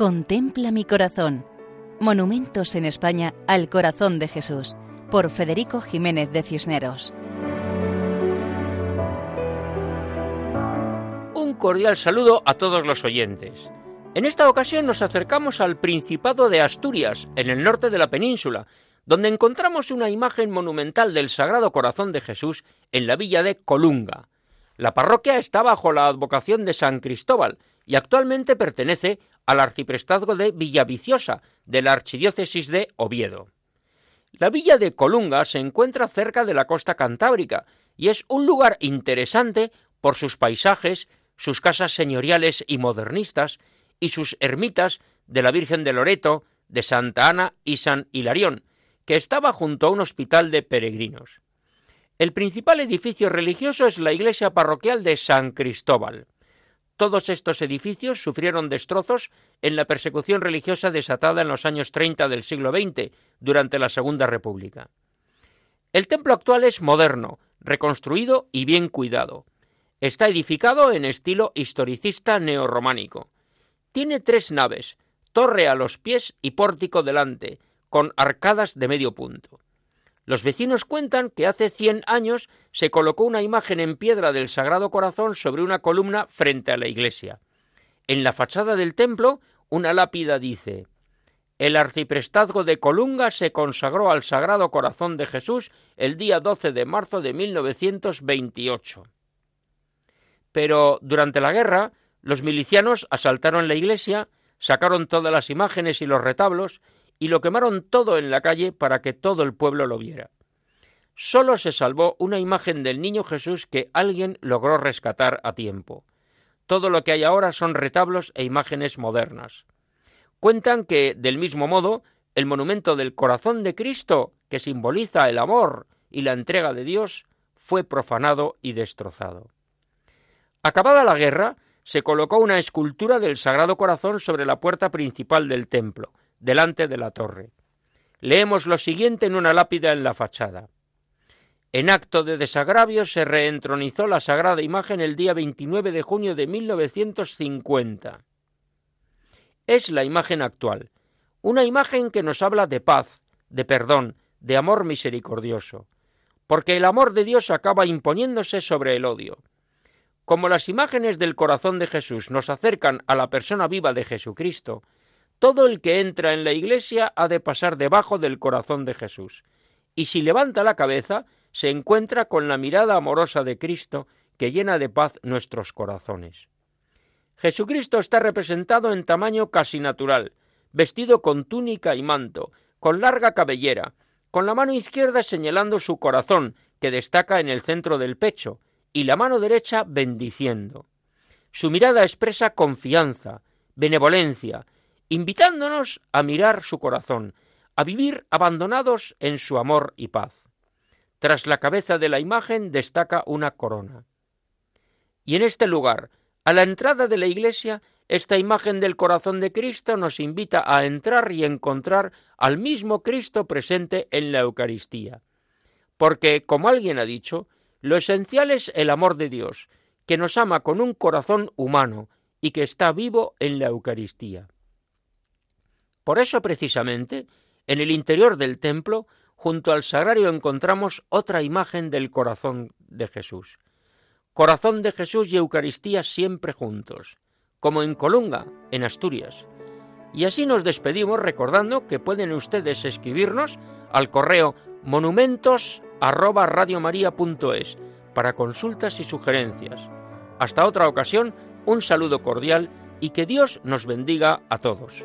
Contempla mi corazón. Monumentos en España al corazón de Jesús, por Federico Jiménez de Cisneros. Un cordial saludo a todos los oyentes. En esta ocasión nos acercamos al Principado de Asturias, en el norte de la península, donde encontramos una imagen monumental del Sagrado Corazón de Jesús en la villa de Colunga. La parroquia está bajo la advocación de San Cristóbal y actualmente pertenece al arciprestazgo de Villaviciosa, de la archidiócesis de Oviedo. La villa de Colunga se encuentra cerca de la costa cantábrica y es un lugar interesante por sus paisajes, sus casas señoriales y modernistas y sus ermitas de la Virgen de Loreto, de Santa Ana y San Hilarión, que estaba junto a un hospital de peregrinos. El principal edificio religioso es la iglesia parroquial de San Cristóbal. Todos estos edificios sufrieron destrozos en la persecución religiosa desatada en los años 30 del siglo XX, durante la Segunda República. El templo actual es moderno, reconstruido y bien cuidado. Está edificado en estilo historicista neorrománico. Tiene tres naves, torre a los pies y pórtico delante, con arcadas de medio punto. Los vecinos cuentan que hace 100 años se colocó una imagen en piedra del Sagrado Corazón sobre una columna frente a la iglesia. En la fachada del templo, una lápida dice El arciprestazgo de Colunga se consagró al Sagrado Corazón de Jesús el día 12 de marzo de 1928. Pero durante la guerra, los milicianos asaltaron la iglesia, sacaron todas las imágenes y los retablos y lo quemaron todo en la calle para que todo el pueblo lo viera. Solo se salvó una imagen del niño Jesús que alguien logró rescatar a tiempo. Todo lo que hay ahora son retablos e imágenes modernas. Cuentan que, del mismo modo, el monumento del corazón de Cristo, que simboliza el amor y la entrega de Dios, fue profanado y destrozado. Acabada la guerra, se colocó una escultura del Sagrado Corazón sobre la puerta principal del templo, delante de la torre. Leemos lo siguiente en una lápida en la fachada. En acto de desagravio se reentronizó la sagrada imagen el día 29 de junio de 1950. Es la imagen actual, una imagen que nos habla de paz, de perdón, de amor misericordioso, porque el amor de Dios acaba imponiéndose sobre el odio. Como las imágenes del corazón de Jesús nos acercan a la persona viva de Jesucristo, todo el que entra en la iglesia ha de pasar debajo del corazón de Jesús, y si levanta la cabeza, se encuentra con la mirada amorosa de Cristo que llena de paz nuestros corazones. Jesucristo está representado en tamaño casi natural, vestido con túnica y manto, con larga cabellera, con la mano izquierda señalando su corazón, que destaca en el centro del pecho, y la mano derecha bendiciendo. Su mirada expresa confianza, benevolencia, invitándonos a mirar su corazón, a vivir abandonados en su amor y paz. Tras la cabeza de la imagen destaca una corona. Y en este lugar, a la entrada de la iglesia, esta imagen del corazón de Cristo nos invita a entrar y encontrar al mismo Cristo presente en la Eucaristía. Porque, como alguien ha dicho, lo esencial es el amor de Dios, que nos ama con un corazón humano y que está vivo en la Eucaristía. Por eso precisamente, en el interior del templo, junto al sagrario encontramos otra imagen del corazón de Jesús. Corazón de Jesús y Eucaristía siempre juntos, como en Colunga, en Asturias. Y así nos despedimos recordando que pueden ustedes escribirnos al correo monumentos para consultas y sugerencias. Hasta otra ocasión, un saludo cordial y que Dios nos bendiga a todos.